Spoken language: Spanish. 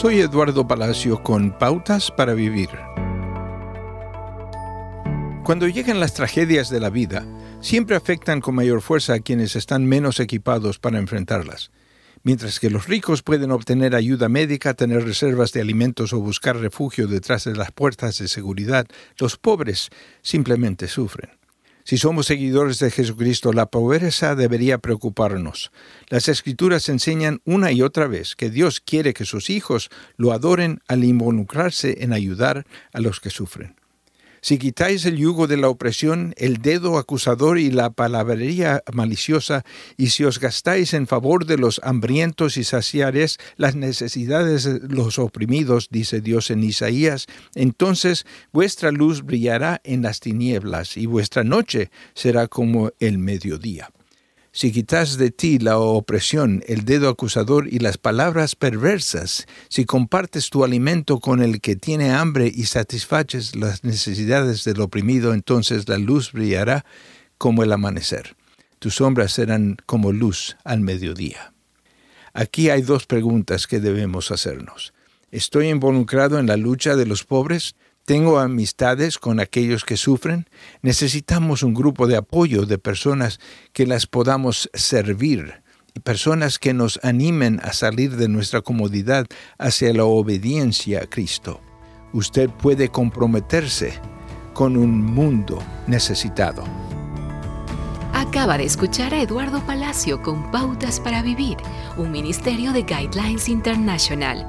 Soy Eduardo Palacio con Pautas para Vivir. Cuando llegan las tragedias de la vida, siempre afectan con mayor fuerza a quienes están menos equipados para enfrentarlas. Mientras que los ricos pueden obtener ayuda médica, tener reservas de alimentos o buscar refugio detrás de las puertas de seguridad, los pobres simplemente sufren. Si somos seguidores de Jesucristo, la pobreza debería preocuparnos. Las escrituras enseñan una y otra vez que Dios quiere que sus hijos lo adoren al involucrarse en ayudar a los que sufren. Si quitáis el yugo de la opresión, el dedo acusador y la palabrería maliciosa, y si os gastáis en favor de los hambrientos y saciares las necesidades de los oprimidos, dice Dios en Isaías, entonces vuestra luz brillará en las tinieblas, y vuestra noche será como el mediodía. Si quitas de ti la opresión, el dedo acusador y las palabras perversas, si compartes tu alimento con el que tiene hambre y satisfaces las necesidades del oprimido, entonces la luz brillará como el amanecer. Tus sombras serán como luz al mediodía. Aquí hay dos preguntas que debemos hacernos. ¿Estoy involucrado en la lucha de los pobres? Tengo amistades con aquellos que sufren. Necesitamos un grupo de apoyo de personas que las podamos servir y personas que nos animen a salir de nuestra comodidad hacia la obediencia a Cristo. Usted puede comprometerse con un mundo necesitado. Acaba de escuchar a Eduardo Palacio con Pautas para Vivir, un ministerio de Guidelines International.